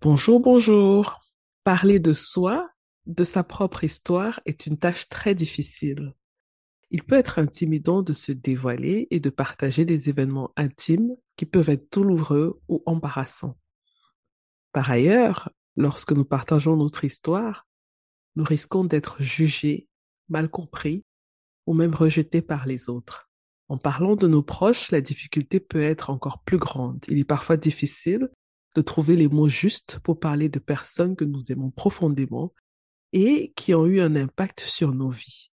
Bonjour, bonjour. Parler de soi, de sa propre histoire est une tâche très difficile. Il peut être intimidant de se dévoiler et de partager des événements intimes qui peuvent être douloureux ou embarrassants. Par ailleurs, lorsque nous partageons notre histoire, nous risquons d'être jugés, mal compris ou même rejetés par les autres. En parlant de nos proches, la difficulté peut être encore plus grande. Il est parfois difficile de trouver les mots justes pour parler de personnes que nous aimons profondément et qui ont eu un impact sur nos vies.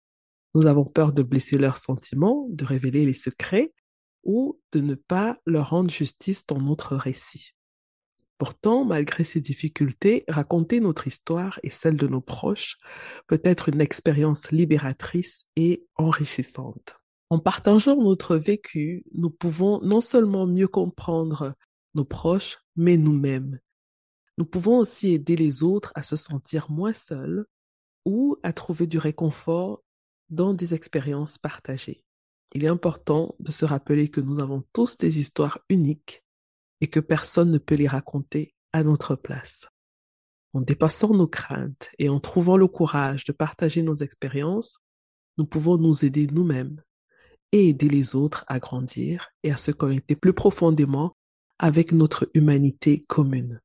Nous avons peur de blesser leurs sentiments, de révéler les secrets ou de ne pas leur rendre justice dans notre récit. Pourtant, malgré ces difficultés, raconter notre histoire et celle de nos proches peut être une expérience libératrice et enrichissante. En partageant notre vécu, nous pouvons non seulement mieux comprendre nos proches, mais nous-mêmes. Nous pouvons aussi aider les autres à se sentir moins seuls ou à trouver du réconfort dans des expériences partagées. Il est important de se rappeler que nous avons tous des histoires uniques et que personne ne peut les raconter à notre place. En dépassant nos craintes et en trouvant le courage de partager nos expériences, nous pouvons nous aider nous-mêmes et aider les autres à grandir et à se connecter plus profondément avec notre humanité commune.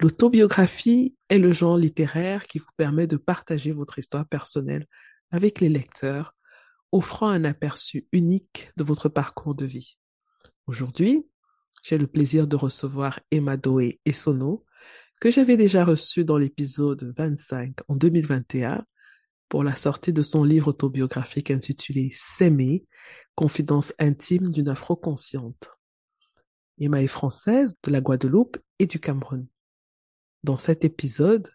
L'autobiographie est le genre littéraire qui vous permet de partager votre histoire personnelle avec les lecteurs, offrant un aperçu unique de votre parcours de vie. Aujourd'hui, j'ai le plaisir de recevoir Emma Doé Sono, que j'avais déjà reçu dans l'épisode 25 en 2021 pour la sortie de son livre autobiographique intitulé S'aimer, confidence intime d'une afro-consciente. Emma est française de la Guadeloupe et du Cameroun. Dans cet épisode,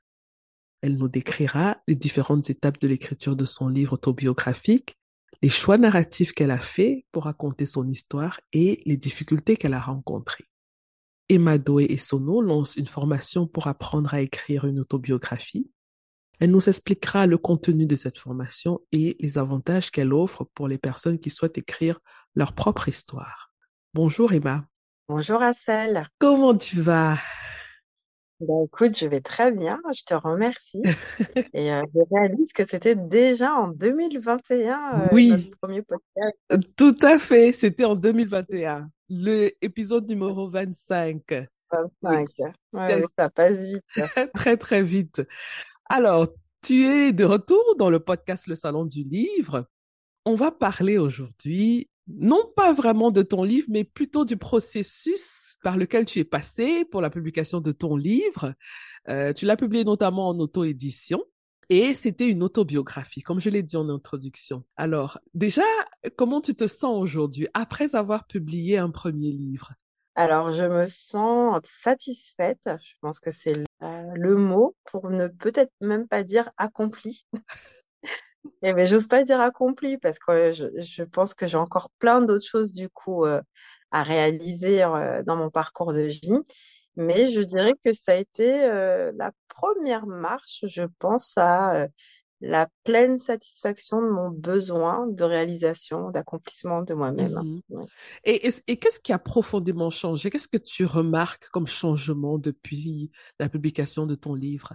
elle nous décrira les différentes étapes de l'écriture de son livre autobiographique les choix narratifs qu'elle a faits pour raconter son histoire et les difficultés qu'elle a rencontrées. Emma Doe et Sono lancent une formation pour apprendre à écrire une autobiographie. Elle nous expliquera le contenu de cette formation et les avantages qu'elle offre pour les personnes qui souhaitent écrire leur propre histoire. Bonjour Emma. Bonjour Assel. Comment tu vas? Ben, écoute, je vais très bien, je te remercie. Et euh, je réalise que c'était déjà en 2021 euh, Oui, notre premier podcast. tout à fait. C'était en 2021, le épisode numéro 25. 25. Ouais, ça passe vite. très très vite. Alors, tu es de retour dans le podcast Le Salon du Livre. On va parler aujourd'hui non pas vraiment de ton livre, mais plutôt du processus par lequel tu es passé pour la publication de ton livre. Euh, tu l'as publié notamment en auto-édition. Et c'était une autobiographie, comme je l'ai dit en introduction. Alors, déjà, comment tu te sens aujourd'hui après avoir publié un premier livre? Alors, je me sens satisfaite. Je pense que c'est le, euh, le mot pour ne peut-être même pas dire accompli. Eh ben, j'ose pas dire accompli parce que je, je pense que j'ai encore plein d'autres choses du coup euh, à réaliser euh, dans mon parcours de vie. Mais je dirais que ça a été euh, la première marche, je pense, à la pleine satisfaction de mon besoin de réalisation, d'accomplissement de moi-même. Mhm. Ouais. Et, et, et qu'est-ce qui a profondément changé? Qu'est-ce que tu remarques comme changement depuis la publication de ton livre?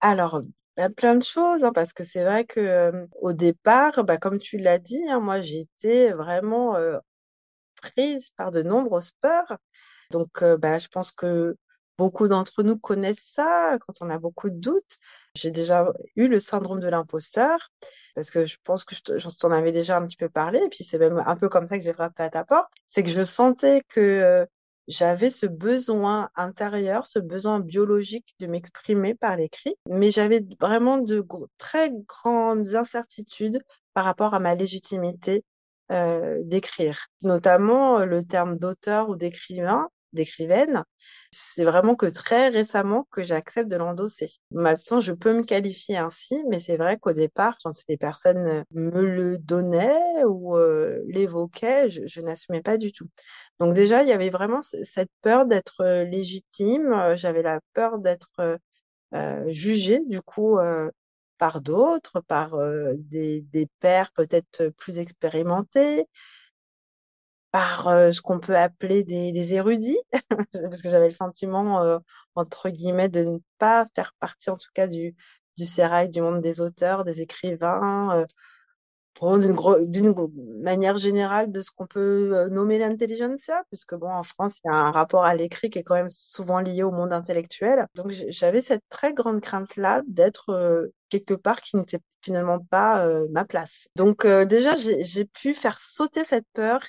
Alors, a plein de choses, hein, parce que c'est vrai que euh, au départ, bah, comme tu l'as dit, hein, moi été vraiment euh, prise par de nombreuses peurs. Donc, bah, je pense que beaucoup d'entre nous connaissent ça quand on a beaucoup de doutes. J'ai déjà eu le syndrome de l'imposteur, parce que je pense que je t'en avais déjà un petit peu parlé, et puis c'est même un peu comme ça que j'ai frappé à ta porte. C'est que je sentais que j'avais ce besoin intérieur, ce besoin biologique de m'exprimer par l'écrit, mais j'avais vraiment de très grandes incertitudes par rapport à ma légitimité euh, d'écrire, notamment le terme d'auteur ou d'écrivain d'écrivaine, c'est vraiment que très récemment que j'accepte de l'endosser. Maintenant, je peux me qualifier ainsi, mais c'est vrai qu'au départ, quand les personnes me le donnaient ou euh, l'évoquaient, je n'assumais pas du tout. Donc déjà, il y avait vraiment cette peur d'être euh, légitime, euh, j'avais la peur d'être euh, jugée, du coup, par d'autres, par des, pères peut-être plus expérimentés, par ce qu'on peut appeler des, érudits, parce que j'avais le sentiment, entre guillemets, de ne pas faire partie, en tout cas, du, du sérail du monde des auteurs, des écrivains, d'une manière générale de ce qu'on peut euh, nommer l'intelligentsia, puisque bon, en France, il y a un rapport à l'écrit qui est quand même souvent lié au monde intellectuel. Donc j'avais cette très grande crainte-là d'être euh, quelque part qui n'était finalement pas euh, ma place. Donc euh, déjà, j'ai pu faire sauter cette peur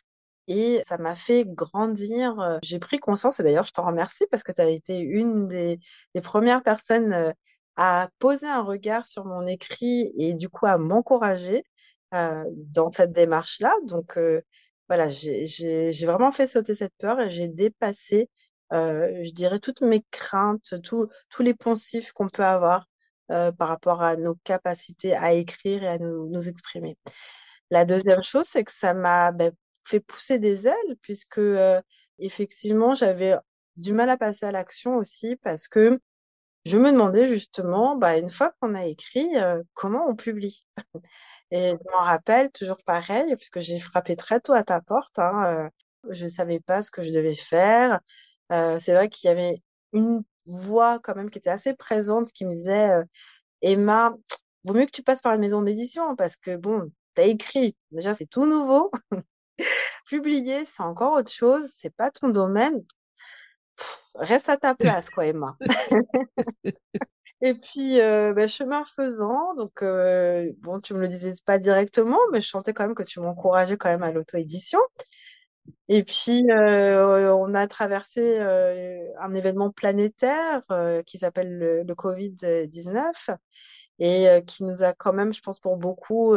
et ça m'a fait grandir. J'ai pris conscience, et d'ailleurs, je t'en remercie parce que tu as été une des, des premières personnes à poser un regard sur mon écrit et du coup à m'encourager euh, dans cette démarche-là. Donc euh, voilà, j'ai vraiment fait sauter cette peur et j'ai dépassé, euh, je dirais, toutes mes craintes, tous les poncifs qu'on peut avoir par rapport à nos capacités à écrire et à nous, exprimer. La deuxième chose, c'est que ça m'a ben, fait pousser des ailes puisque effectivement, j'avais du mal à passer à l'action aussi parce que je me demandais justement, bah, une fois qu'on a écrit, euh, comment on publie? Et je m'en rappelle toujours pareil, puisque j'ai frappé très tôt à ta porte. Hein, euh, je ne savais pas ce que je devais faire. Euh, c'est vrai qu'il y avait une voix quand même qui était assez présente qui me disait Emma, vaut mieux que tu passes par une maison d'édition parce que bon, t'as écrit. Déjà, c'est tout nouveau. Publier, c'est encore autre chose. C'est pas ton domaine. Reste à ta place, quoi, Emma. Et puis, euh, bah, chemin faisant, donc euh, bon, tu me le disais pas directement, mais je sentais quand même que tu m'encourageais quand même à l'auto-édition. Et puis, euh, on a traversé un événement planétaire qui s'appelle le, le Covid-19 et qui nous a quand même, je pense pour beaucoup,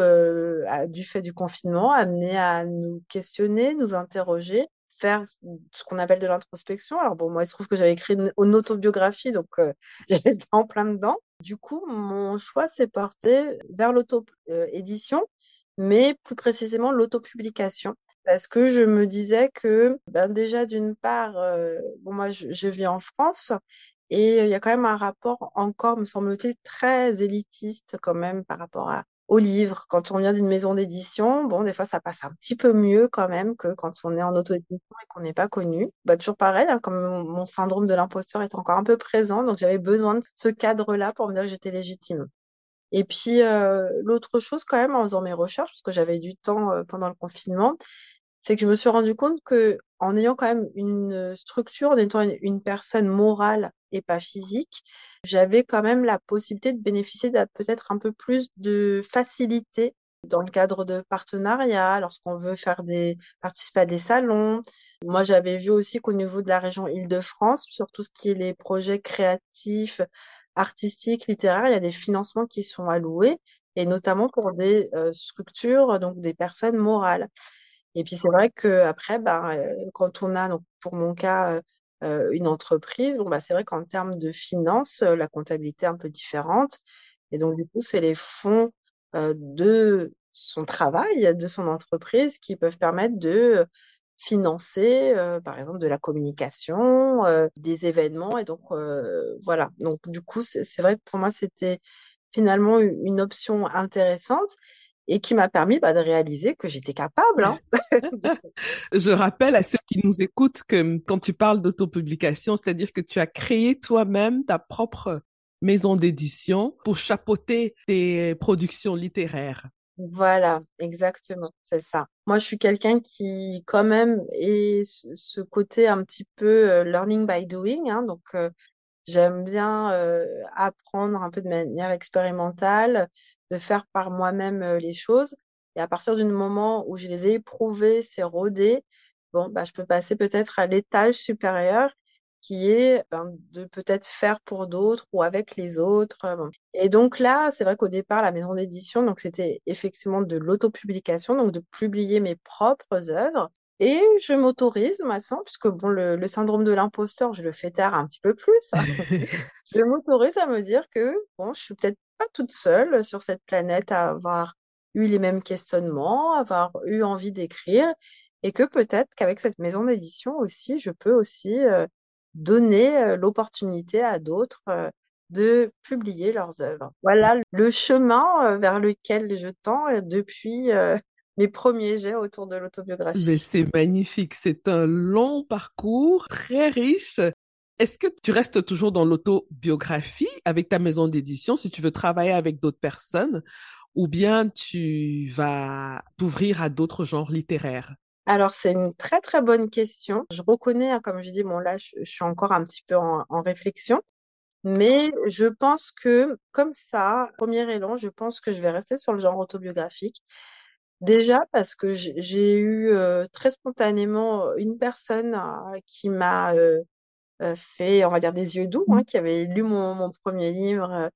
du fait du confinement, amené à nous questionner, nous interroger, faire ce qu'on appelle de l'introspection. Alors bon, moi, il se trouve que j'avais écrit une, autobiographie, donc euh, j'étais en plein dedans. Du coup, mon choix s'est porté vers l'auto-édition, mais plus précisément l'autopublication, parce que je me disais que, ben déjà, d'une part, euh, bon, moi, je, je vis en France. Et euh, il y a quand même un rapport encore, me semble-t-il, très élitiste quand même par rapport à, aux livres. Quand on vient d'une maison d'édition, bon, des fois, ça passe un petit peu mieux quand même que quand on est en auto-édition et qu'on n'est pas connu. Bah, toujours pareil, hein, comme mon, mon syndrome de l'imposteur est encore un peu présent, donc j'avais besoin de ce cadre-là pour me dire que j'étais légitime. Et puis, euh, l'autre chose quand même, en faisant mes recherches, parce que j'avais du temps euh, pendant le confinement, c'est que je me suis rendu compte que en ayant quand même une structure, en étant une, personne morale et pas physique, j'avais quand même la possibilité de bénéficier peut-être un peu plus de facilité dans le cadre de partenariats, lorsqu'on veut faire des, participer à des salons. Moi, j'avais vu aussi qu'au niveau de la région Île-de-France, sur tout ce qui est les projets créatifs, artistiques, littéraires, il y a des financements qui sont alloués, et notamment pour des euh, structures, donc des personnes morales. Et puis c'est vrai que après, bah, quand on a, donc pour mon cas, euh, une entreprise, bon bah c'est vrai qu'en termes de finances, la comptabilité est un peu différente. Et donc du coup, c'est les fonds euh, de son travail, de son entreprise, qui peuvent permettre de financer, euh, par exemple, de la communication, des événements. Et donc voilà. Donc du coup, c'est vrai que pour moi, c'était finalement une option intéressante et qui m'a permis bah, de réaliser que j'étais capable. Hein. Je rappelle à ceux qui nous écoutent que quand tu parles d'autopublication, c'est-à-dire que tu as créé toi-même ta propre maison d'édition pour chapeauter tes productions littéraires. Voilà, exactement, c'est ça. Moi, je suis quelqu'un qui, quand même, est ce ce côté un petit peu euh, learning by doing, hein, donc euh, j'aime bien euh, apprendre un peu de manière expérimentale, de faire par moi-même les choses. Et à partir du moment où je les ai éprouvées, c'est rodé, bon, bah, je peux passer peut-être à l'étage supérieur qui est ben, de peut-être faire pour d'autres ou avec les autres. Et donc là, c'est vrai qu'au départ, la maison d'édition, donc c'était effectivement de l'autopublication, donc de publier mes propres œuvres. Et je m'autorise maintenant, puisque bon, le, le syndrome de l'imposteur, je le fais taire un petit peu plus. je m'autorise à me dire que bon, je suis peut-être toute seule sur cette planète à avoir eu les mêmes questionnements, avoir eu envie d'écrire, et que peut-être qu'avec cette maison d'édition aussi, je peux aussi euh, donner euh, l'opportunité à d'autres euh, de publier leurs œuvres. Voilà le chemin vers lequel je tends depuis mes premiers jets autour de l'autobiographie. Mais c'est magnifique, c'est un long parcours très riche. Est-ce que tu restes toujours dans l'autobiographie avec ta maison d'édition si tu veux travailler avec d'autres personnes ou bien tu vas t'ouvrir à d'autres genres littéraires? Alors, c'est une très très bonne question. Je reconnais, hein, comme je dis, bon là, je, suis encore un petit peu en, réflexion, mais je pense que comme ça, premier élan, je pense que je vais rester sur le genre autobiographique. Déjà parce que j'ai eu euh, très spontanément euh, une personne euh, qui m'a fait, on va dire, des yeux doux, hein, qui avait lu mon, mon premier livre,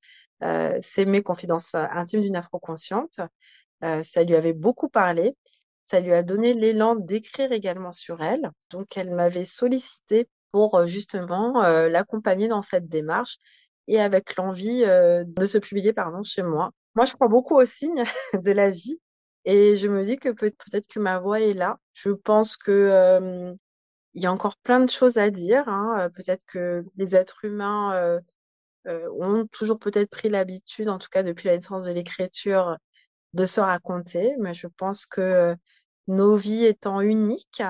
C'est mes confidences intimes d'une afro-consciente. ça lui avait beaucoup parlé. Ça lui a donné l'élan d'écrire également sur elle. Donc, elle m'avait sollicité pour euh, justement euh, l'accompagner dans cette démarche et avec l'envie euh, de se publier pardon, chez moi. Moi, je crois beaucoup aux signes de la vie et je me dis que peut-être que ma voix est là. Je pense que il y a encore plein de choses à dire. Hein. Peut-être que les êtres humains ont toujours peut-être pris l'habitude, en tout cas depuis la naissance de l'écriture, de se raconter, mais je pense que nos vies étant uniques,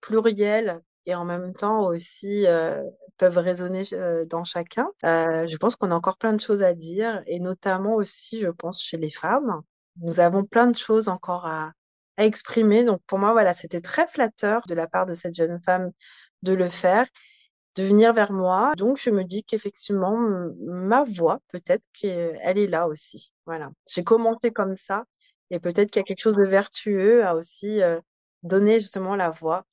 plurielles et en même temps aussi euh, peuvent résonner euh, dans chacun, euh, je pense qu'on a encore plein de choses à dire et notamment aussi, je pense, chez les femmes. Nous avons plein de choses encore à, à exprimer. Donc pour moi, voilà, c'était très flatteur de la part de cette jeune femme de le faire de venir vers moi. Donc, je me dis qu'effectivement, ma voix, peut-être qu'elle est là aussi. Voilà. J'ai commenté comme ça. Et peut-être qu'il y a quelque chose de vertueux à aussi euh, donner justement la voix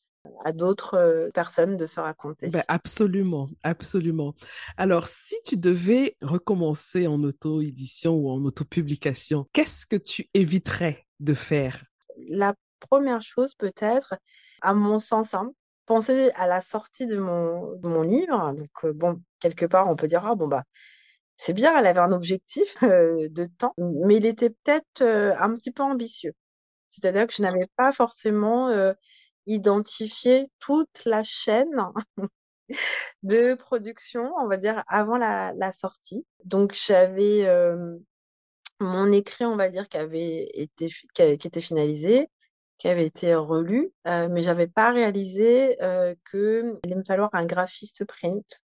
à d'autres euh, personnes de se raconter. Ben absolument, absolument. Alors, si tu devais recommencer en auto-édition ou en auto-publication, qu'est-ce que tu éviterais de faire La première chose peut-être, à mon sens, hein, penser à la sortie de mon, mon livre. Donc, euh, bon, quelque part, on peut dire, ah bon, bah, c'est bien, elle avait un objectif euh, de temps, mais il était peut-être euh, un petit peu ambitieux. C'est-à-dire que je n'avais pas forcément identifié toute la chaîne de production, on va dire, avant la sortie. Donc, j'avais mon écrit, on va dire, qui avait été, qui était finalisé qui avait été relu, euh, mais j'avais pas réalisé euh, que il allait me falloir un graphiste print.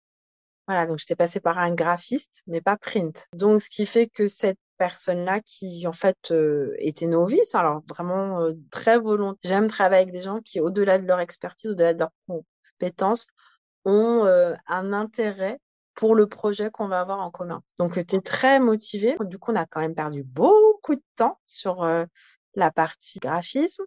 Voilà, donc j'étais passée par un graphiste, mais pas print. Donc ce qui fait que cette personne-là qui en fait euh, était novice, alors vraiment euh, très volontaire. J'aime travailler avec des gens qui, au-delà de leur expertise, au-delà de leurs compétences, ont euh, un intérêt pour le projet qu'on va avoir en commun. Donc, tu es très motivé. Du coup, on a quand même perdu beaucoup de temps sur la partie graphisme.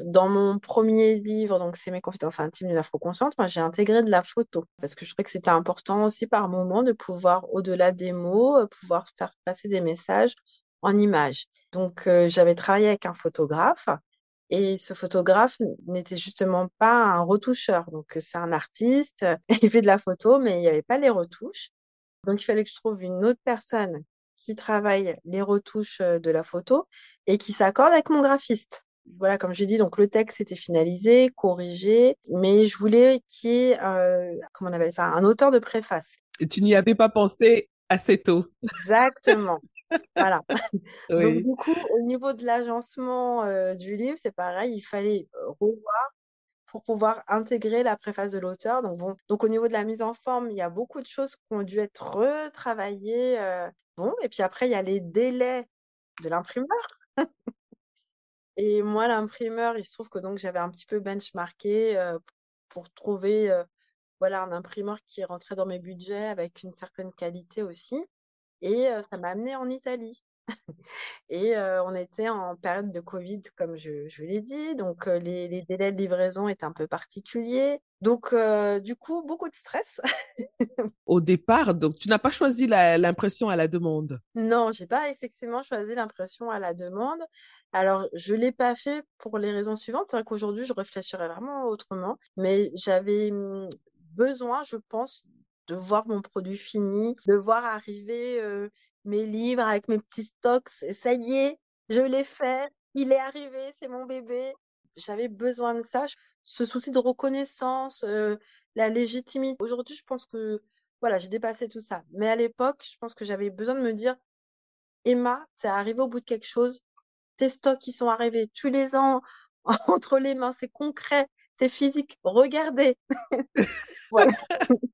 Dans mon premier livre, donc c'est mes confidences intimes d'une afro-consciente, moi j'ai intégré de la photo parce que je trouvais que c'était important aussi par moment de pouvoir, au-delà des mots, euh, pouvoir faire passer des messages en images. Donc euh, j'avais travaillé avec un photographe et ce photographe n'était justement pas un retoucheur. Donc c'est un artiste, il fait de la photo, mais il n'y avait pas les retouches. Donc il fallait que je trouve une autre personne qui travaille les retouches euh, de la photo et qui s'accorde avec mon graphiste voilà, comme j'ai dit, donc le texte était finalisé, corrigé, mais je voulais qu'il y ait, euh, comment on ça, un auteur de préface. Et tu n'y avais pas pensé assez tôt. Exactement. voilà. Donc du coup, au niveau de l'agencement euh, du livre, c'est pareil, il fallait euh, revoir pour pouvoir intégrer la préface de l'auteur. Donc bon, donc au niveau de la mise en forme, il y a beaucoup de choses qui ont dû être retravaillées. Euh, bon, et puis après, il y a les délais de l'imprimeur. Et moi, l'imprimeur, il se trouve que donc j'avais un petit peu benchmarké euh, pour trouver voilà un imprimeur qui rentrait dans mes budgets avec une certaine qualité aussi. Et euh, ça m'a amené en Italie. Et on était en période de Covid, comme je, je l'ai dit, donc les, les, délais de livraison étaient un peu particuliers. Donc, du coup, beaucoup de stress. Au départ, donc tu n'as pas choisi l'impression à la demande? Non, j'ai pas effectivement choisi l'impression à la demande. Alors, je l'ai pas fait pour les raisons suivantes. C'est vrai qu'aujourd'hui, je réfléchirais vraiment autrement, mais j'avais mmh, besoin, je pense, de voir mon produit fini, de voir arriver mes livres avec mes petits stocks. Ça y est, je l'ai fait, il est arrivé, c'est mon bébé. J'avais besoin de ça, ce souci de reconnaissance, la légitimité. Aujourd'hui, je pense que voilà, j'ai dépassé tout ça. Mais à l'époque, je pense que j'avais besoin de me dire, Emma, c'est arrivé au bout de quelque chose. Tes stocks qui sont arrivés, tous les ans entre les mains, c'est concret, c'est physique. Regardez.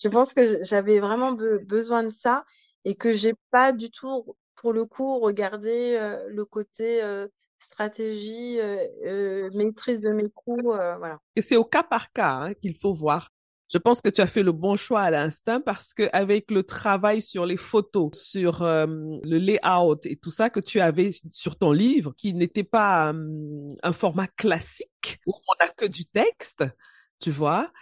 je pense que j'avais vraiment besoin de ça et que j'ai pas du tout, pour le coup, regardé le côté stratégie, maîtrise de mes coûts, voilà. C'est au cas par cas hein, qu'il faut voir. Je pense que tu as fait le bon choix à l'instinct parce que avec le travail sur les photos, sur le layout et tout ça que tu avais sur ton livre, qui n'était pas un format classique où on n'a que du texte, tu vois,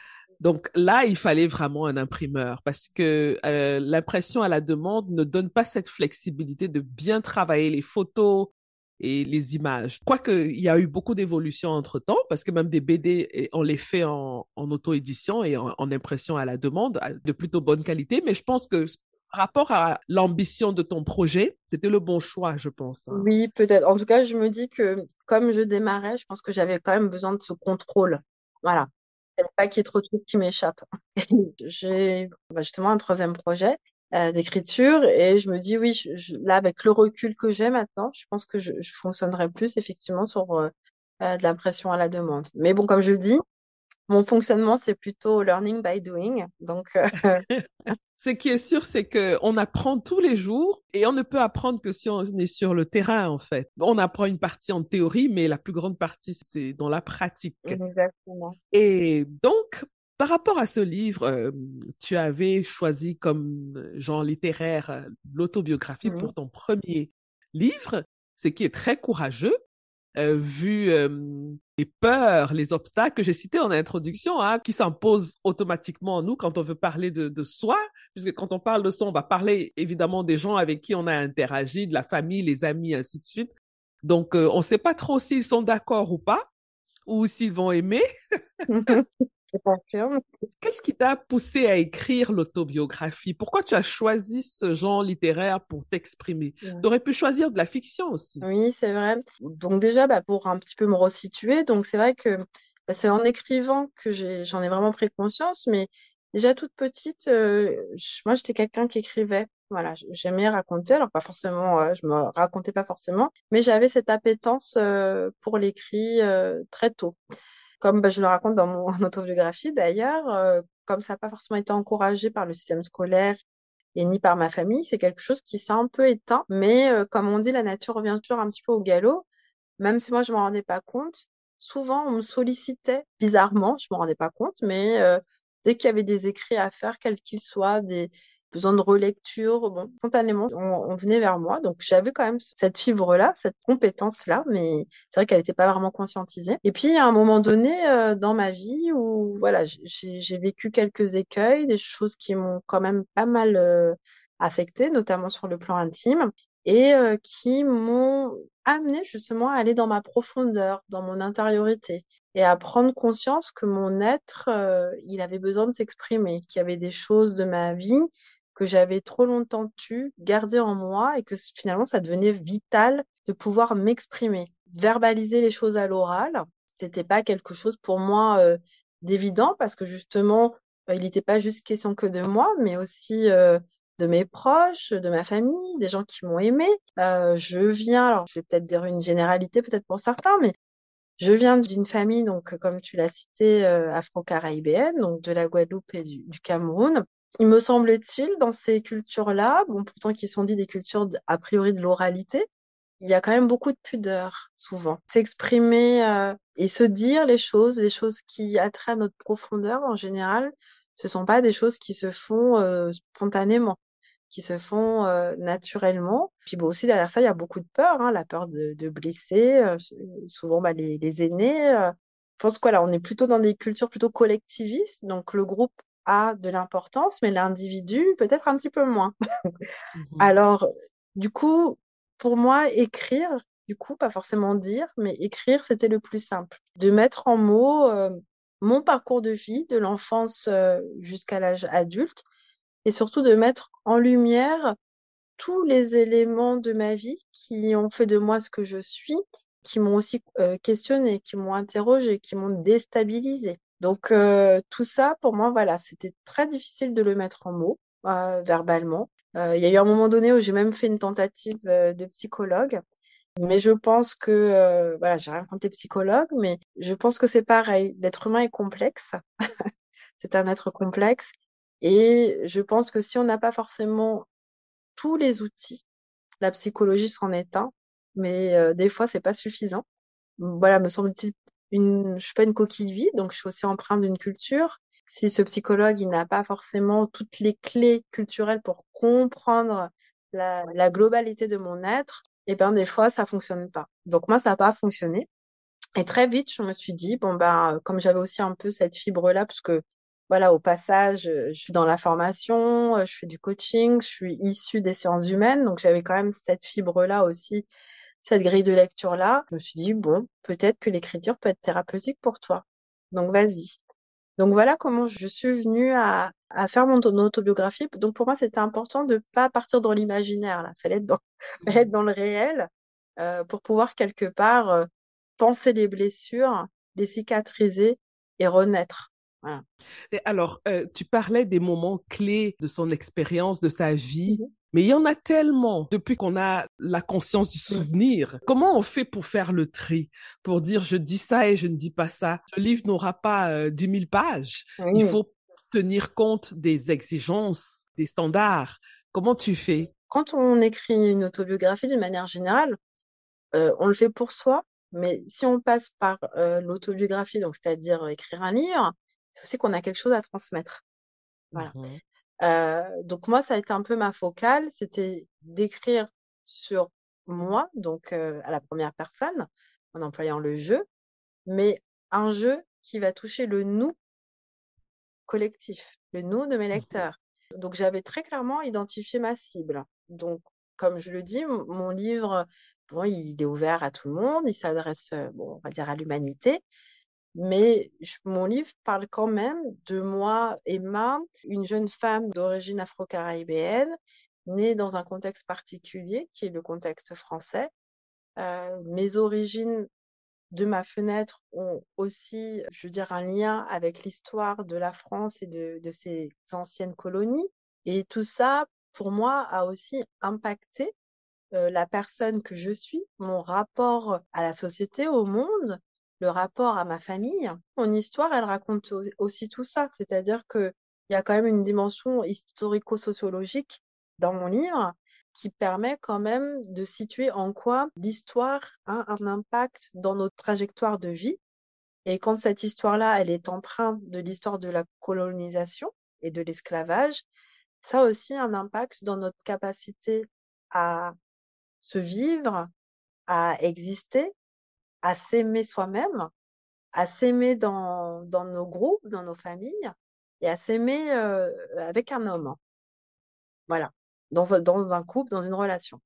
donc là, il fallait vraiment un imprimeur parce que euh, l'impression à la demande ne donne pas cette flexibilité de bien travailler les photos et les images. Quoique, il y a eu beaucoup d'évolutions entre-temps parce que même des BD, on les fait en, auto-édition et en, impression à la demande de plutôt bonne qualité. Mais je pense que rapport à l'ambition de ton projet, c'était le bon choix, je pense. Hein. Oui, peut-être. En tout cas, je me dis que comme je démarrais, je pense que j'avais quand même besoin de ce contrôle. Voilà pas qu'il y ait trop de trucs qui m'échappent. J'ai bah, justement un troisième projet d'écriture et je me dis oui, là avec le recul que j'ai maintenant, je pense que je, je fonctionnerai plus effectivement sur euh, euh, de l'impression à la demande. Mais bon, comme je dis, mon fonctionnement, c'est plutôt learning by doing. Donc, euh, ce qui est sûr, c'est que on apprend tous les jours et on ne peut apprendre que si on est sur le terrain, en fait. On apprend une partie en théorie, mais la plus grande partie, c'est dans la pratique. Exactement. Et donc, par rapport à ce livre, euh, tu avais choisi comme genre littéraire euh, l'autobiographie pour mmh. ton premier livre, ce qui est très courageux euh, vu euh, les peurs, les obstacles que j'ai cités en introduction, hein, qui s'imposent automatiquement à nous quand on veut parler de, de soi, puisque quand on parle de soi, on va parler évidemment des gens avec qui on a interagi, de la famille, les amis, ainsi de suite. Donc, euh, on ne sait pas trop s'ils sont d'accord ou pas, ou s'ils vont aimer. Qu'est-ce qui t'a poussé à écrire l'autobiographie? Pourquoi tu as choisi ce genre littéraire pour t'exprimer? Tu aurais pu choisir de la fiction aussi. Oui, c'est vrai. Donc déjà, bah, pour un petit peu me resituer, donc c'est vrai que bah, c'est en écrivant que j'en ai, vraiment pris conscience, mais déjà toute petite, euh, moi j'étais quelqu'un qui écrivait. Voilà, j'aimais raconter, alors pas forcément, euh, je me racontais pas forcément, mais j'avais cette appétence euh, pour l'écrit très tôt comme bah, je le raconte dans mon autobiographie d'ailleurs, euh, comme ça n'a pas forcément été encouragé par le système scolaire et ni par ma famille, c'est quelque chose qui s'est un peu éteint. Mais euh, comme on dit, la nature revient toujours un petit peu au galop. Même si moi je ne m'en rendais pas compte, souvent on me sollicitait bizarrement, je ne me rendais pas compte, mais euh, dès qu'il y avait des écrits à faire, quels qu'ils soient, des, besoin de relecture. Bon, spontanément, on, venait vers moi. Donc, j'avais quand même cette fibre-là, cette compétence-là, mais c'est vrai qu'elle n'était pas vraiment conscientisée. Et puis, à un moment donné euh, dans ma vie où, voilà, j'ai vécu quelques écueils, des choses qui m'ont quand même pas mal euh, affectée, notamment sur le plan intime, et euh, qui m'ont amené justement à aller dans ma profondeur, dans mon intériorité, et à prendre conscience que mon être, il avait besoin de s'exprimer, qu'il y avait des choses de ma vie que j'avais trop longtemps tu, gardé en moi et que finalement ça devenait vital de pouvoir m'exprimer. Verbaliser les choses à l'oral, c'était pas quelque chose pour moi d'évident parce que justement, il n'était pas juste question que de moi, mais aussi de mes proches, de ma famille, des gens qui m'ont aimé. je viens, alors je vais peut-être dire une généralité peut-être pour certains, mais je viens d'une famille, donc comme tu l'as cité, afro-caribéenne, donc de la Guadeloupe et du Cameroun, il me semble-t-il, dans ces cultures-là, bon, pourtant qui sont dites des cultures a priori de l'oralité, il y a quand même beaucoup de pudeur, souvent. S'exprimer euh, et se dire les choses, les choses qui attraient notre profondeur en général, ce sont pas des choses qui se font euh, spontanément. qui se font euh, naturellement. Puis bon, aussi derrière ça, il y a beaucoup de peur, hein, la peur de, de blesser, euh, souvent bah, les, les aînés. euh. je pense quoi là, on est plutôt dans des cultures plutôt collectivistes, donc le groupe a de l'importance, mais l'individu peut-être un petit peu moins. Mhm. Alors, du coup, pour moi, écrire, du coup, pas forcément dire, mais écrire, c'était le plus simple. De mettre en mots euh, mon parcours de vie, de l'enfance euh, jusqu'à l'âge adulte, et surtout de mettre en lumière tous les éléments de ma vie qui ont fait de moi ce que je suis, qui m'ont aussi euh, questionné, qui m'ont interrogé, qui m'ont déstabilisé. Donc euh, tout ça, pour moi, voilà, c'était très difficile de le mettre en mots, euh, verbalement. Euh, Il y a eu un moment donné où j'ai même fait une tentative de psychologue. Mais je pense que, voilà, j'ai rien contre les psychologues, mais je pense que c'est pareil. L'être humain est complexe. C'est un être complexe. Et je pense que si on n'a pas forcément tous les outils, la psychologie s'en est un, mais des fois, c'est pas suffisant. Voilà, me semble-t-il, une, je suis pas une coquille vide, donc je suis aussi empreinte d'une culture. Si ce psychologue, il n'a pas forcément toutes les clés culturelles pour comprendre la, la globalité de mon être, et ben des fois, ça fonctionne pas. Donc moi, ça n'a pas fonctionné. Et très vite, je me suis dit, bon ben, comme j'avais aussi un peu cette fibre-là, parce que voilà, au passage, euh, je suis dans la formation, euh, je fais du coaching, je suis issue des sciences humaines, donc j'avais quand même cette fibre-là aussi, cette grille de lecture-là. Je me suis dit, bon, peut-être que l'écriture peut être thérapeutique pour toi. Donc vas-y. Donc voilà comment je suis venue à, à faire mon auto- autobiographie. Donc pour moi, c'était important de pas partir dans l'imaginaire, là. Fallait être dans, fallait être dans le réel, euh, pour pouvoir quelque part euh, penser les blessures, les cicatriser et renaître. Voilà. Et alors, euh, tu parlais des moments clés de son expérience, de sa vie, Mhm. Mais il y en a tellement depuis qu'on a la conscience du souvenir. Comment on fait pour faire le tri, pour dire je dis ça et je ne dis pas ça? Le livre n'aura pas euh, 10 000 pages. Il faut tenir compte des exigences, des standards. Comment tu fais? Quand on écrit une autobiographie d'une manière générale, euh, on le fait pour soi, mais si on passe par euh, l'autobiographie, donc c'est-à-dire écrire un livre, c'est aussi qu'on a quelque chose à transmettre. Voilà. Mhm. Euh, donc moi, ça a été un peu ma focale, c'était d'écrire sur moi, donc euh, à la première personne, en employant le jeu, mais un jeu qui va toucher le nous collectif, le nous de mes Mhm. lecteurs. Donc j'avais très clairement identifié ma cible. Donc, comme je le dis, mon livre, bon, il est ouvert à tout le monde, il s'adresse, euh, bon, on va dire à l'humanité, mais mon livre parle quand même de moi, Emma, une jeune femme d'origine afro-caribéenne, née dans un contexte particulier, qui est le contexte français. Euh, mes origines de ma fenêtre ont aussi, je veux dire, un lien avec l'histoire de la France et de, de ses anciennes colonies. Et tout ça, pour moi, a aussi impacté euh, la personne que je suis, mon rapport à la société, au monde, le rapport à ma famille. Mon histoire, elle raconte au- aussi tout ça. C'est-à-dire que il y a quand même une dimension historico-sociologique dans mon livre qui permet quand même de situer en quoi l'histoire a un impact dans notre trajectoire de vie. Et quand cette histoire-là, elle est empreinte de l'histoire de la colonisation et de l'esclavage, ça a aussi un impact dans notre capacité à se vivre, à exister, à s'aimer soi-même, à s'aimer dans, nos groupes, dans nos familles, et à s'aimer euh, avec un homme. Voilà. Dans, un- couple, dans une relation.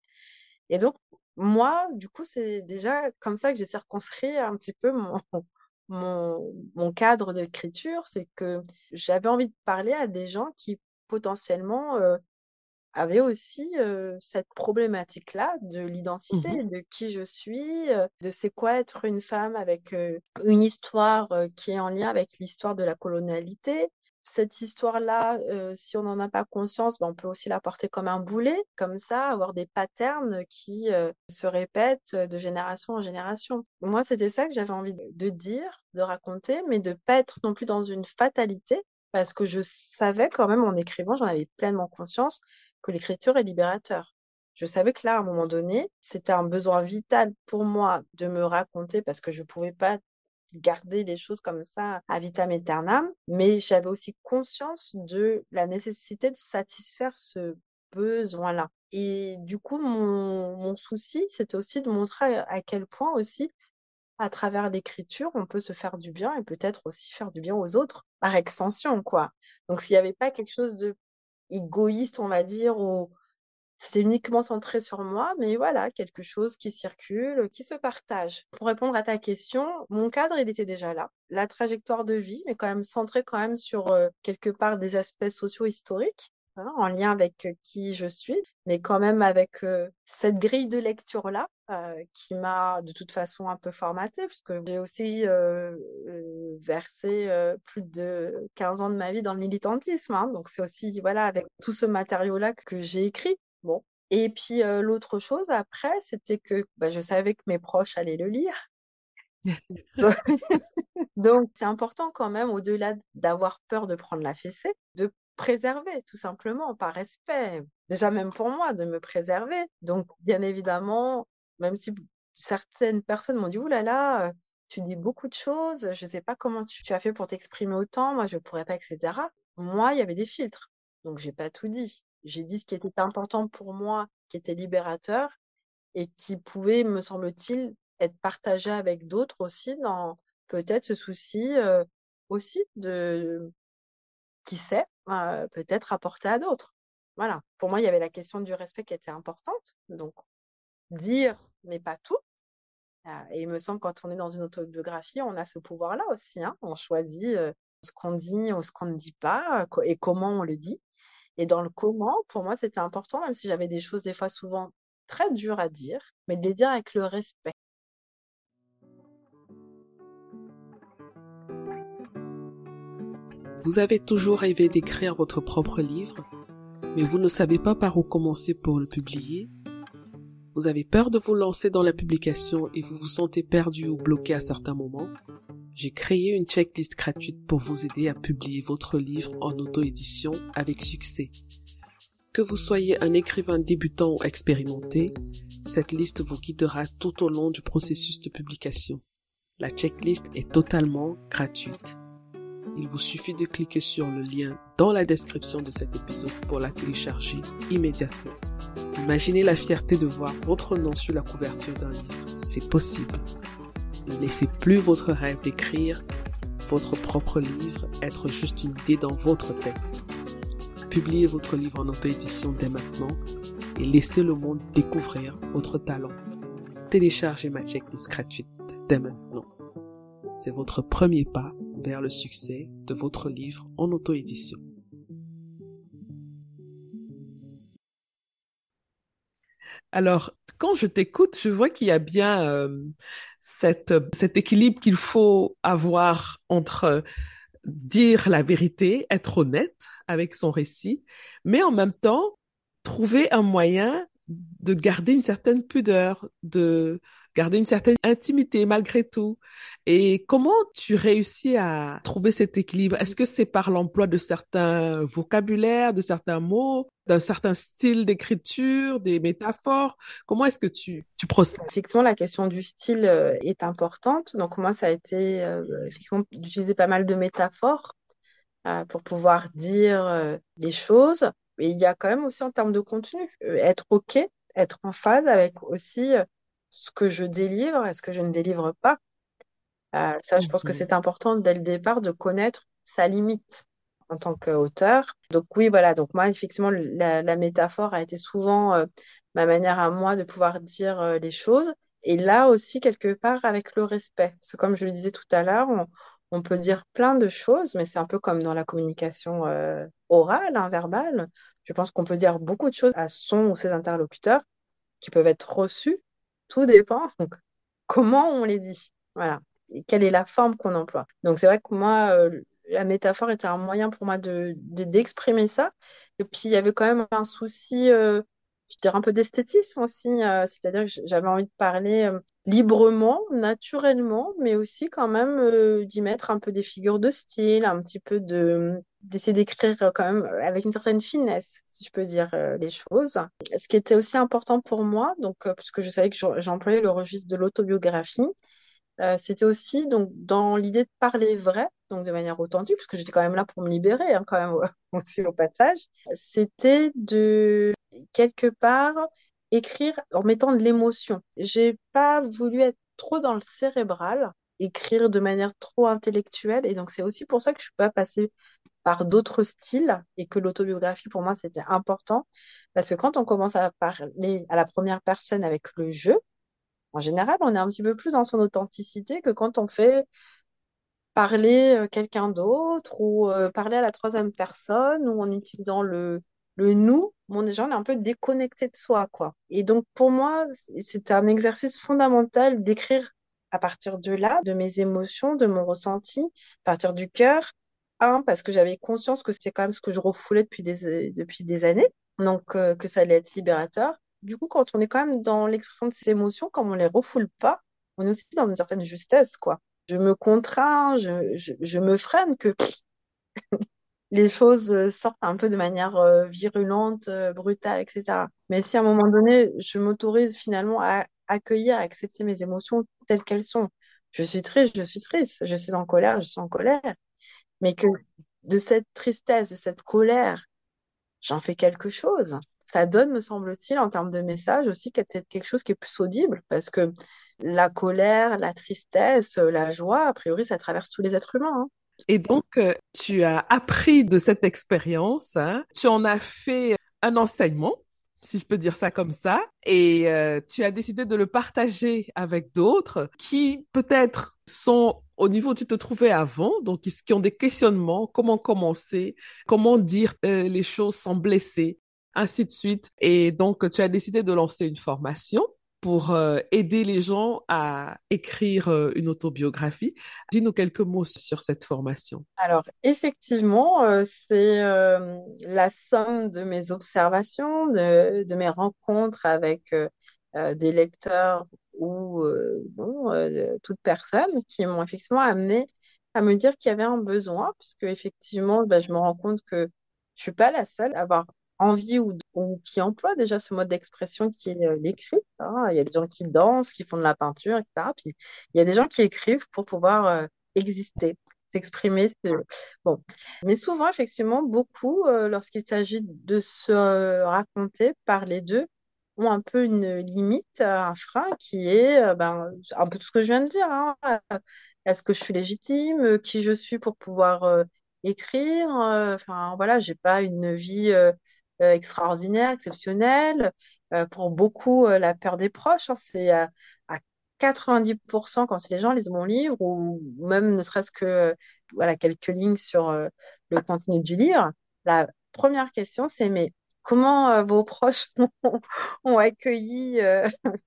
Et donc, moi, du coup, c'est déjà comme ça que j'ai circonscrit un petit peu mon cadre d'écriture. C'est que j'avais envie de parler à des gens qui potentiellement euh, avaient aussi euh, cette problématique-là de l'identité, Mhm. de qui je suis, euh, de c'est quoi être une femme avec euh, une histoire qui est en lien avec l'histoire de la colonialité. Cette histoire-là, si on n'en a pas conscience, ben, on peut aussi la porter comme un boulet, comme ça, avoir des patterns qui se répètent de génération en génération. Moi, c'était ça que j'avais envie de de dire, de raconter, mais de pas être non plus dans une fatalité, parce que je savais quand même en écrivant, j'en avais pleinement conscience, que l'écriture est libérateur. Je savais que là, à un moment donné, c'était un besoin vital pour moi de me raconter parce que je pouvais pas garder les choses comme ça à vitam aeternam, mais j'avais aussi conscience de la nécessité de satisfaire ce besoin-là. Et du coup, mon, mon souci, c'était aussi de montrer à quel point aussi, à travers l'écriture, on peut se faire du bien et peut-être aussi faire du bien aux autres par extension, quoi. Donc, s'il n'y avait pas quelque chose de égoïste, on va dire, ou c'est uniquement centré sur moi, mais voilà, quelque chose qui circule, qui se partage. Pour répondre à ta question, mon cadre, il était déjà là. La trajectoire de vie, mais quand même centré quand même sur quelque part des aspects socio-historiques. Hein, en lien avec qui je suis, mais quand même avec cette grille de lecture-là qui m'a de toute façon un peu formatée, puisque j'ai aussi versé plus de 15 ans de ma vie dans le militantisme. Hein, donc c'est aussi voilà avec tout ce matériau-là que j'ai écrit. Bon. Et puis l'autre chose après, c'était que bah, je savais que mes proches allaient le lire. Donc c'est important quand même, au-delà d'avoir peur de prendre la fessée, de préserver tout simplement par respect. Déjà même pour moi, de me préserver. Donc bien évidemment, même si certaines personnes m'ont dit, oulala, là là, tu dis beaucoup de choses, je ne sais pas comment tu, tu as fait pour t'exprimer autant, moi je ne pourrais pas, etc. Moi, il y avait des filtres. Donc j'ai pas tout dit. J'ai dit ce qui était important pour moi, qui était libérateur et qui pouvait, me semble-t-il, être partagé avec d'autres aussi dans peut-être ce souci euh, aussi de, qui sait, euh, peut-être apporter à d'autres. Voilà. Pour moi, il y avait la question du respect qui était importante. Donc, dire, mais pas tout. Euh, et il me semble quand on est dans une autobiographie, on a ce pouvoir-là aussi. Hein. On choisit ce qu'on dit ou ce qu'on ne dit pas et comment on le dit. Et dans le comment, pour moi, c'était important, même si j'avais des choses des fois souvent très dures à dire, mais de les dire avec le respect. Vous avez toujours rêvé d'écrire votre propre livre, mais vous ne savez pas par où commencer pour le publier. Vous avez peur de vous lancer dans la publication et vous vous sentez perdu ou bloqué à certains moments? J'ai créé une checklist gratuite pour vous aider à publier votre livre en auto-édition avec succès. Que vous soyez un écrivain débutant ou expérimenté, cette liste vous guidera tout au long du processus de publication. La checklist est totalement gratuite. Il vous suffit de cliquer sur le lien dans la description de cet épisode pour la télécharger immédiatement. Imaginez la fierté de voir votre nom sur la couverture d'un livre. C'est possible. Ne laissez plus votre rêve d'écrire votre propre livre être juste une idée dans votre tête. Publiez votre livre en auto-édition dès maintenant et laissez le monde découvrir votre talent. Téléchargez ma checklist gratuite dès maintenant. C'est votre premier pas vers le succès de votre livre en auto-édition. Alors, quand je t'écoute, je vois qu'il y a bien euh, cet équilibre qu'il faut avoir entre dire la vérité, être honnête avec son récit, mais en même temps trouver un moyen de garder une certaine pudeur, de garder une certaine intimité malgré tout. Et comment tu réussis à trouver cet équilibre? Est-ce que c'est par l'emploi de certains vocabulaires, de certains mots, d'un certain style d'écriture, des métaphores? Comment est-ce que tu, tu procèdes? Effectivement, la question du style euh, est importante. Donc moi, ça a été euh, d'utiliser pas mal de métaphores euh, pour pouvoir dire les choses. Et il y a quand même aussi en termes de contenu, être OK, être en phase avec aussi ce que je délivre et ce que je ne délivre pas. Euh, ça, je pense que mhm. c'est important dès le départ de connaître sa limite en tant qu'auteur. Donc oui, voilà, donc moi, effectivement, la, métaphore a été souvent euh, ma manière à moi de pouvoir dire euh, les choses. Et là aussi, quelque part, avec le respect. Parce que comme je le disais tout à l'heure, on, peut dire plein de choses, mais c'est un peu comme dans la communication orale, hein, verbale. Je pense qu'on peut dire beaucoup de choses à son ou ses interlocuteurs qui peuvent être reçues tout dépend comment on les dit? Voilà. Quelle est la forme qu'on emploie? Donc c'est vrai que moi, euh, la métaphore était un moyen pour moi de d'exprimer ça. Et puis il y avait quand même un souci, euh, je dirais un peu d'esthétisme aussi. Euh, c'est-à-dire que j'avais envie de parler librement, naturellement, mais aussi quand même d'y mettre un peu des figures de style, un petit peu de d'essayer d'écrire quand même avec une certaine finesse, si je peux dire les choses. Ce qui était aussi important pour moi, donc puisque je savais que j'employais le registre de l'autobiographie, c'était aussi donc dans l'idée de parler vrai, donc de manière authentique, parce que j'étais quand même là pour me libérer, hein, quand même aussi au passage. C'était de quelque part écrire en mettant de l'émotion. J'ai pas voulu être trop dans le cérébral, écrire de manière trop intellectuelle. Et donc, c'est aussi pour ça que je suis pas passée par d'autres styles et que l'autobiographie, pour moi, c'était important. Parce que quand on commence à parler à la première personne avec le jeu, en général, on est un petit peu plus dans son authenticité que quand on fait parler euh, quelqu'un d'autre ou euh, parler à la troisième personne ou en utilisant le, le nous, bon, déjà, on est un peu déconnecté de soi, quoi. Et donc, pour moi, c'est un exercice fondamental d'écrire à partir de là, de mes émotions, de mon ressenti, à partir du cœur. Un, parce que j'avais conscience que c'est quand même ce que je refoulais depuis des, depuis des années, donc euh, que ça allait être libérateur. Du coup, quand on est quand même dans l'expression de ces émotions, comme on les refoule pas, on est aussi dans une certaine justesse, quoi. Je me contrains, je, me freine que les choses euh, sortent un peu de manière euh, virulente, euh, brutale, etc. Mais si à un moment donné, je m'autorise finalement à accueillir, à accepter mes émotions telles qu'elles sont. Je suis triste, je suis triste. Je suis en colère, je suis en colère. Mais que de cette tristesse, de cette colère, j'en fais quelque chose. Ça donne, me semble-t-il, en termes de message aussi, quelque chose qui est plus audible. Parce que la colère, la tristesse, la joie, a priori, ça traverse tous les êtres humains. Hein. Et donc, euh, tu as appris de cette expérience, hein, tu en as fait un enseignement, si je peux dire ça comme ça, et euh, tu as décidé de le partager avec d'autres qui peut-être sont au niveau où tu te trouvais avant, donc qui ont des questionnements, comment commencer, comment dire euh, les choses sans blesser, ainsi de suite. Et donc, tu as décidé de lancer une formation pour euh, aider les gens à écrire euh, une autobiographie. Dis-nous quelques mots sur cette formation. Alors, effectivement, euh, c'est la somme de mes observations, de, mes rencontres avec des lecteurs ou bon, toute personne qui m'ont effectivement amené à me dire qu'il y avait un besoin, puisque effectivement, bah, je me rends compte que je suis pas la seule à avoir envie ou, qui emploie déjà ce mode d'expression qui est euh, l'écrit. Hein. Il y a des gens qui dansent, qui font de la peinture, etc. Puis il y a des gens qui écrivent pour pouvoir euh, exister, s'exprimer. Bon. Mais souvent, effectivement, beaucoup, euh, lorsqu'il s'agit de se raconter par les deux, ont un peu une limite, un frein qui est ben, un peu tout ce que je viens de dire. Hein. Est-ce que je suis légitime? Qui je suis pour pouvoir écrire? Enfin, voilà, j'ai pas une vie extraordinaire, exceptionnel. Euh, pour beaucoup, euh, la peur des proches, hein, c'est à 90% quand les gens lisent mon livre ou même ne serait-ce que voilà, quelques lignes sur le contenu du livre. La première question, c'est mais comment vos proches ont, accueilli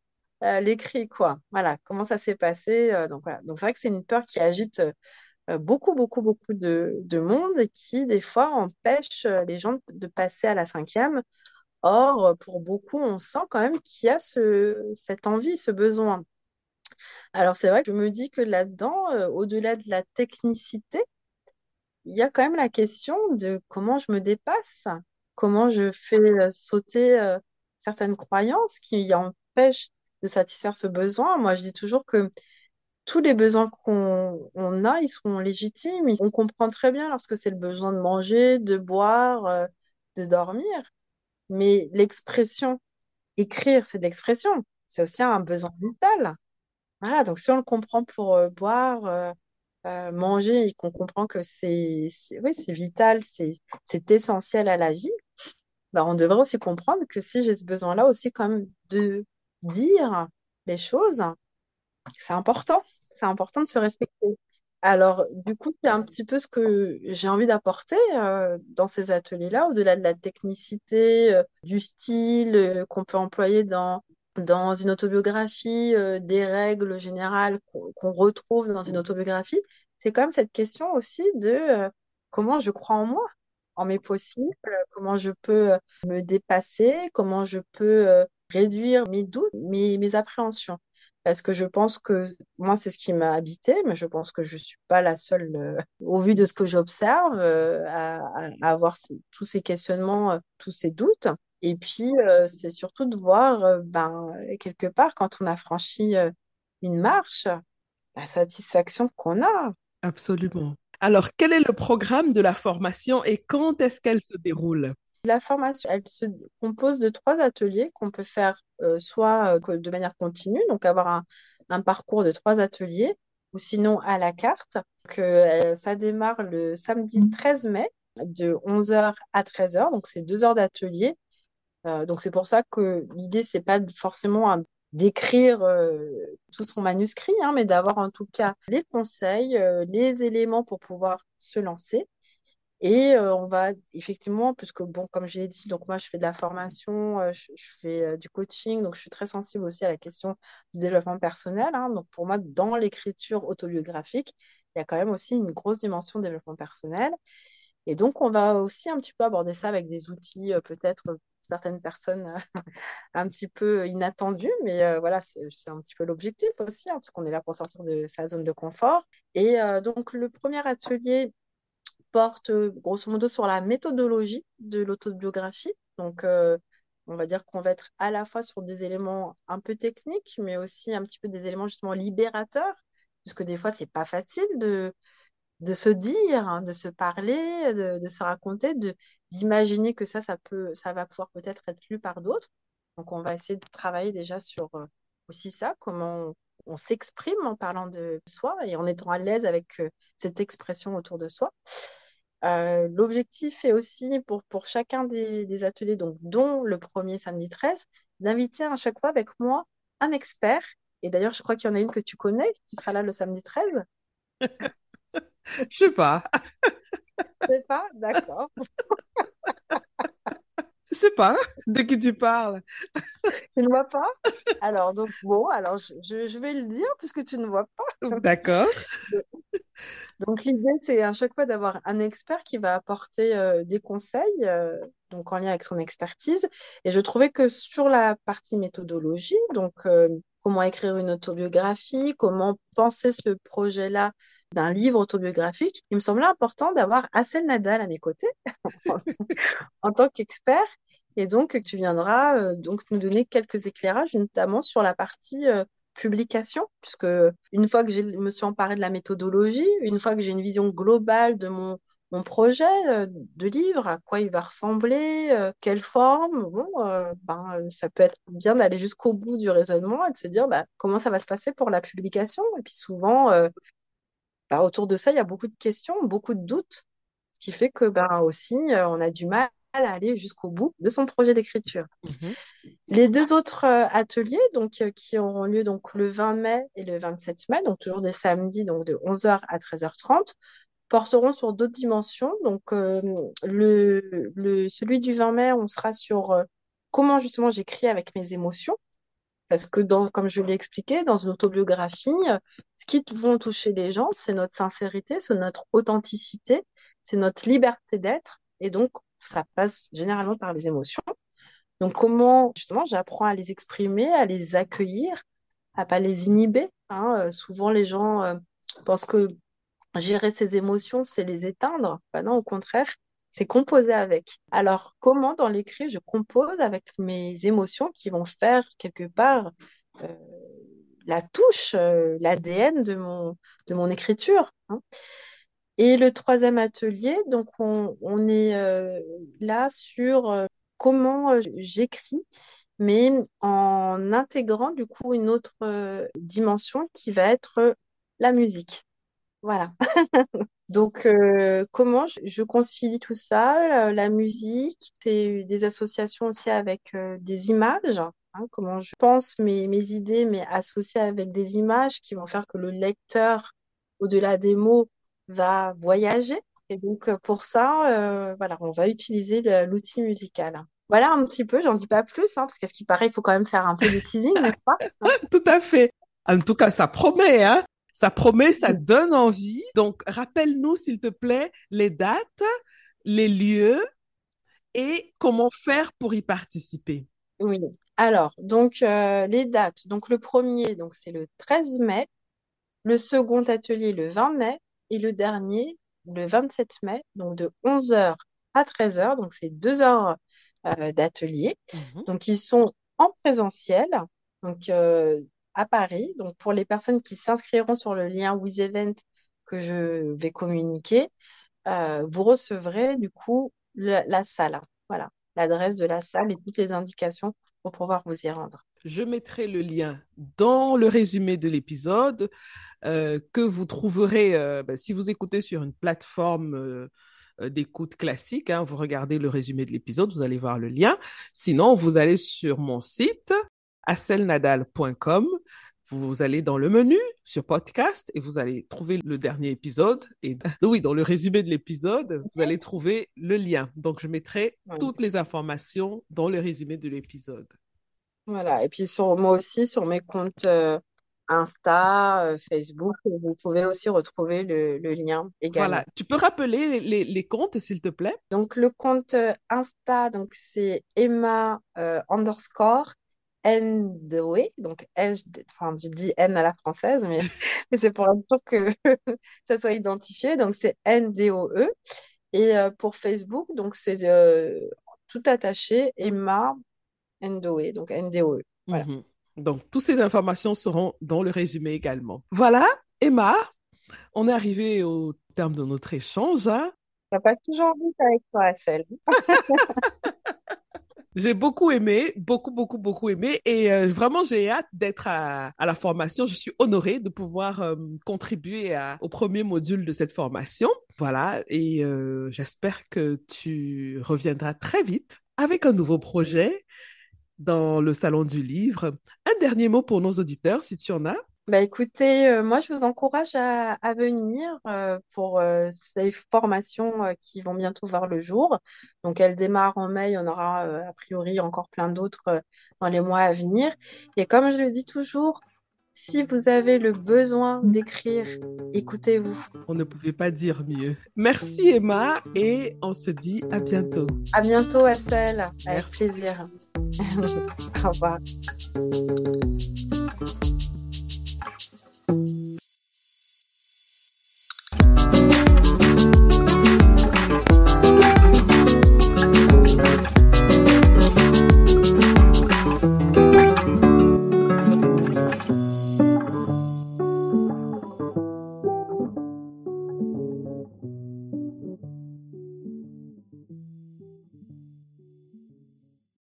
l'écrit, quoi? Voilà, comment ça s'est passé. donc voilà. Donc c'est vrai que c'est une peur qui agite euh, beaucoup, beaucoup, beaucoup de, monde qui, des fois, empêche euh, les gens de passer à la cinquième. Or, euh, pour beaucoup, on sent quand même qu'il y a cette envie, ce besoin. Alors, c'est vrai que je me dis que là-dedans, au-delà de la technicité, il y a quand même la question de comment je me dépasse, comment je fais sauter certaines croyances qui empêchent de satisfaire ce besoin. Moi, je dis toujours que tous les besoins qu'on a, ils sont légitimes. On comprend très bien lorsque c'est le besoin de manger, de boire, euh, de dormir. Mais l'expression, écrire, c'est de l'expression. C'est aussi un besoin vital. Voilà, donc si on le comprend pour euh, boire, euh, manger et qu'on comprend que c'est oui, vital, c'est essentiel à la vie, bah, on devrait aussi comprendre que si j'ai ce besoin-là aussi quand même de dire les choses, c'est important c'est important de se respecter. Alors, du coup, c'est un petit peu ce que j'ai envie d'apporter euh, dans ces ateliers-là, au-delà de la technicité, euh, du style euh, qu'on peut employer dans, dans une autobiographie, des règles générales qu'on retrouve dans une autobiographie. C'est quand même cette question aussi de comment je crois en moi, en mes possibles, comment je peux me dépasser, comment je peux réduire mes doutes, mes, mes appréhensions parce que je pense que moi, c'est ce qui m'a habité, mais je pense que je ne suis pas la seule, euh, au vu de ce que j'observe, euh, à, avoir tous ces questionnements, euh, tous ces doutes. Et puis, c'est surtout de voir, ben, quelque part, quand on a franchi une marche, la satisfaction qu'on a. Absolument. Alors, quel est le programme de la formation et quand est-ce qu'elle se déroule? La formation, elle se compose de trois ateliers qu'on peut faire euh, soit euh, de manière continue, donc avoir un, parcours de trois ateliers, ou sinon à la carte. Que euh, ça démarre le samedi 13 mai de 11h à 13h, donc c'est deux heures d'atelier. Donc c'est pour ça que l'idée, c'est pas forcément un- d'écrire tout son manuscrit, hein, mais d'avoir en tout cas les conseils, les éléments pour pouvoir se lancer. Et euh, on va effectivement, puisque bon, comme j'ai dit, donc moi je fais de la formation, euh, je, fais euh, du coaching, donc je suis très sensible aussi à la question du développement personnel. hein. donc pour moi, dans l'écriture autobiographique, il y a quand même aussi une grosse dimension de développement personnel. Et donc on va aussi un petit peu aborder ça avec des outils peut-être pour certaines personnes un petit peu inattendus, mais voilà, c'est un petit peu l'objectif aussi, hein, parce qu'on est là pour sortir de sa zone de confort. Et donc le premier atelier porte euh, grosso modo sur la méthodologie de l'autobiographie. Donc, euh, on va dire qu'on va être à la fois sur des éléments un peu techniques, mais aussi un petit peu des éléments justement libérateurs, puisque des fois, c'est pas facile de, de se dire, hein, de se parler, de, se raconter, d'imaginer que ça, ça peut, ça va pouvoir peut-être être lu par d'autres. Donc, on va essayer de travailler déjà sur euh, aussi ça, comment on, s'exprime en parlant de soi et en étant à l'aise avec euh, cette expression autour de soi. Euh, l'objectif est aussi pour, pour chacun des, des ateliers, donc, dont le premier samedi 13, d'inviter à chaque fois avec moi un expert. Et d'ailleurs, je crois qu'il y en a une que tu connais qui sera là le samedi 13. Je sais pas. Je sais pas, d'accord. Je sais pas de qui tu parles. Tu ne vois pas? Alors, donc, bon, alors je, je- je vais le dire puisque tu ne vois pas. D'accord. Donc, l'idée, c'est à chaque fois d'avoir un expert qui va apporter euh, des conseils, euh, donc en lien avec son expertise. Et je trouvais que sur la partie méthodologie, donc euh, comment écrire une autobiographie, comment penser ce projet-là d'un livre autobiographique, il me semblait important d'avoir Assel Nadal à mes côtés en tant qu'expert. Et donc, tu viendras euh, donc nous donner quelques éclairages, notamment sur la partie euh, publication, puisque une fois que je me suis emparée de la méthodologie, une fois que j'ai une vision globale de mon, mon projet euh, de livre, à quoi il va ressembler, euh, quelle forme, bon, euh, ben, ça peut être bien d'aller jusqu'au bout du raisonnement et de se dire bah, comment ça va se passer pour la publication? Et puis souvent, bah, autour de ça, il y a beaucoup de questions, beaucoup de doutes, ce qui fait que ben, aussi, on a du mal à aller jusqu'au bout de son projet d'écriture. Mhm. Les deux autres euh, ateliers, donc, euh, qui auront lieu donc, le 20 mai et le 27 mai, donc toujours des samedis donc, de 11h à 13h30, porteront sur d'autres dimensions. Donc, euh, celui du 20 mai, on sera sur euh, comment justement j'écris avec mes émotions. Parce que, comme je l'ai expliqué, dans une autobiographie, euh, ce qui vont toucher les gens, c'est notre sincérité, c'est notre authenticité, c'est notre liberté d'être. Et donc, ça passe généralement par les émotions. Donc, comment justement j'apprends à les exprimer, à les accueillir, à pas les inhiber. hein. Souvent, les gens pensent que gérer ses émotions, c'est les éteindre. Bah non, au contraire, c'est composer avec. Alors, comment dans l'écrit je compose avec mes émotions qui vont faire quelque part euh, la touche, euh, l'ADN de mon, écriture. hein. Et le troisième atelier, donc on, est euh, là sur comment j'écris, mais en intégrant du coup une autre dimension qui va être la musique. Voilà. Donc, euh, comment je, je concilie tout ça, euh, la musique, c'est des associations aussi avec euh, des images, hein, comment je pense mes, mes idées, mais associées avec des images qui vont faire que le lecteur, au-delà des mots, va voyager. Et donc, euh, pour ça, euh, voilà, on va utiliser l'outil musical. Voilà un petit peu, j'en dis pas plus, hein, parce qu'à ce qui paraît, il faut quand même faire un peu de teasing, n'est-ce pas? Tout à fait. En tout cas, ça promet, hein? Ça promet, ça donne envie. Donc, rappelle-nous, s'il te plaît, les dates, les lieux et comment faire pour y participer. Oui. Alors, donc, euh, les dates. Donc, le premier, donc, c'est le 13 mai. Le second atelier le 20 mai et le dernier le 27 mai, donc de 11h à 13h. Donc, c'est deux heures euh, d'atelier. Mhm. Donc, ils sont en présentiel, donc euh, à Paris. Donc, pour les personnes qui s'inscriront sur le lien WizEvent que je vais communiquer, euh, vous recevrez du coup la, salle. voilà, l'adresse de la salle et toutes les indications pour pouvoir vous y rendre. Je mettrai le lien dans le résumé de l'épisode euh, que vous trouverez euh, ben, si vous écoutez sur une plateforme d'écoute classique. Hein, vous regardez le résumé de l'épisode, vous allez voir le lien. Sinon, vous allez sur mon site aselnadal.com. Vous allez dans le menu sur podcast et vous allez trouver le dernier épisode. Et oui, dans le résumé de l'épisode, vous allez trouver le lien. Donc, je mettrai toutes les informations dans le résumé de l'épisode. Voilà. Et puis, sur moi aussi, sur mes comptes euh, Insta, euh, Facebook, vous pouvez aussi retrouver le, lien également. Voilà. Tu peux rappeler les, comptes, s'il te plaît? Donc, le compte euh, Insta, donc c'est Emma underscore N-D-O-E, donc N, enfin, je dis N à la française, mais, c'est pour être sûr que ça soit identifié. Donc, c'est N-D-O-E. Et euh, pour Facebook, donc c'est euh, tout attaché, Emma N-D-O-E, donc N-D-O-E. Voilà. Mhm. Donc, toutes ces informations seront dans le résumé également. Voilà, Emma, on est arrivé au terme de notre échange. Hein? Ça passe toujours vite avec toi, Celle. J'ai beaucoup aimé, beaucoup, beaucoup, beaucoup aimé. Et euh, vraiment, j'ai hâte d'être à, la formation. Je suis honorée de pouvoir euh, contribuer au premier module de cette formation. Voilà. Et euh, j'espère que tu reviendras très vite avec un nouveau projet dans le salon du livre. Un dernier mot pour nos auditeurs, si tu en as. Bah écoutez, euh, moi je vous encourage à, venir euh, pour euh, ces formations qui vont bientôt voir le jour. Donc elles démarrent en mai, il y en aura a priori encore plein d'autres dans les mois à venir. Et comme je le dis toujours, si vous avez le besoin d'écrire, écoutez-vous. On ne pouvait pas dire mieux. Merci Emma et on se dit à bientôt. À bientôt Estelle, avec plaisir. Au revoir. Thank you.